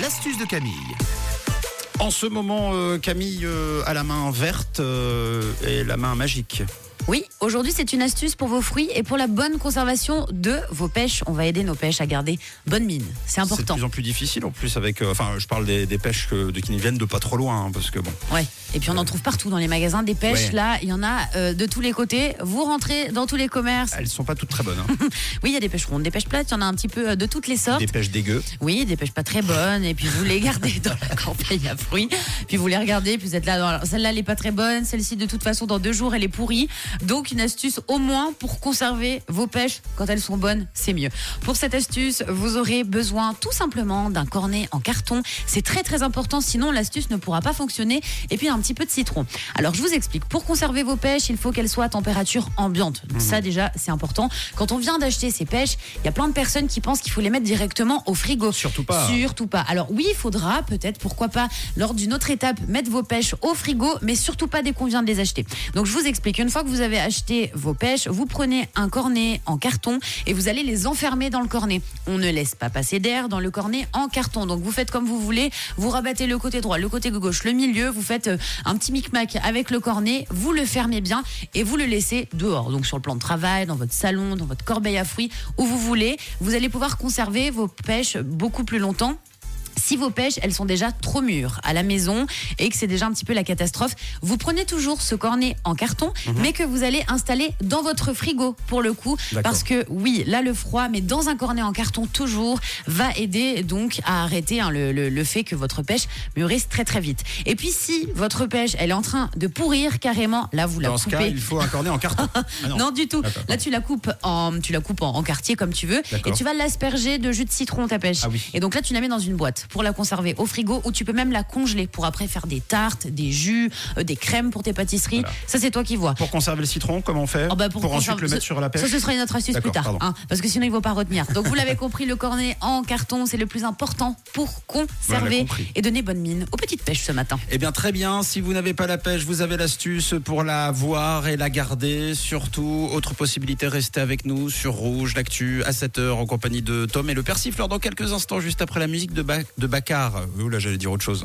L'astuce de Camille. En ce moment, euh, Camille euh, a la main verte euh, et la main magique. Oui, aujourd'hui c'est une astuce pour vos fruits et pour la bonne conservation de vos pêches. On va aider nos pêches à garder bonne mine. C'est C'est de important. plus en plus difficile en plus avec. euh, Enfin, je parle des, des pêches que- de, qui ne viennent de pas trop loin, hein, parce que bon. Ouais. Et puis on en trouve partout dans les magasins des pêches. Ouais. Là, il y en a euh, de tous les côtés. Vous rentrez dans tous les commerces. Elles sont pas toutes très bonnes. hein. Oui, il y a des pêches rondes, des pêches plates. Il y en a un petit peu euh, de toutes les sortes. des pêches dégueu. Oui, des pêches pas très bonnes, et puis vous les gardez dans la campagne à fruits, puis vous les regardez, puis vous êtes là, dans- celle-là elle est pas très bonne, celle-ci de toute façon dans deux jours elle est pourrie, donc une astuce au moins pour conserver vos pêches quand elles sont bonnes, c'est mieux. Pour cette astuce, vous aurez besoin tout simplement d'un cornet en carton, c'est très très important, sinon l'astuce ne pourra pas fonctionner, et puis un petit peu de citron. Alors je vous explique, pour conserver vos pêches, il faut qu'elles soient à température ambiante, Donc, ça déjà c'est important. Quand on vient d'acheter ces pêches, il y a plein de personnes qui pensent qu'il faut les mettre directement au frigo. Surtout pas. Surtout pas. Alors oui, il faudra peut-être, pourquoi pas, lors d'une autre étape, mettre vos pêches au frigo, mais surtout pas dès qu'on vient de les acheter. Donc je vous explique, une fois que vous avez acheté vos pêches, vous prenez un cornet en carton et vous allez les enfermer dans le cornet. On ne laisse pas passer d'air dans le cornet en carton. Donc vous faites comme vous voulez, vous rabattez le côté droit, le côté gauche, le milieu, vous faites euh, un petit micmac avec le cornet, vous le fermez bien et vous le laissez dehors. Donc sur le plan de travail, dans votre salon, dans votre corbeille à fruits, où vous voulez, vous allez pouvoir conserver vos pêches beaucoup plus longtemps. Si vos pêches, elles sont déjà trop mûres à la maison et que c'est déjà un petit peu la catastrophe, vous prenez toujours ce cornet en carton, mais que vous allez installer dans votre frigo pour le coup. Parce que oui, là le froid, mais dans un cornet en carton toujours, va aider donc à arrêter hein, le, le- le fait que votre pêche mûrisse très très vite. Et puis si votre pêche, elle est en train de pourrir carrément, là vous la Dans ce coupez. cas, il faut un cornet en carton. Ah Non. du tout. Là, tu la coupes en, tu la coupes en, en quartier comme tu veux, et tu vas l'asperger de jus de citron ta pêche. Ah oui. Et donc là, tu la mets dans une boîte pour la conserver au frigo, ou tu peux même la congeler pour après faire des tartes, des jus, euh, des crèmes pour tes pâtisseries. Voilà. Ça, c'est toi qui vois. Pour conserver le citron, comment on fait Oh, bah, pour ensuite conserver- le mettre sur la pêche Ça, ce sera une autre astuce plus tard, hein, parce que sinon il ne faut pas retenir. Donc vous l'avez compris, le cornet en carton, c'est le plus important pour conserver et donner bonne mine aux petites pêches ce matin. Eh bien très bien, si vous n'avez pas la pêche, vous avez l'astuce pour la voir et la garder. Surtout, autre possibilité, restez avec nous sur Rouge, l'actu à 7h en compagnie de Tom et le persifleur dans quelques instants, juste après la musique de, Ba- de Baccar. Oh là, j'allais dire autre chose.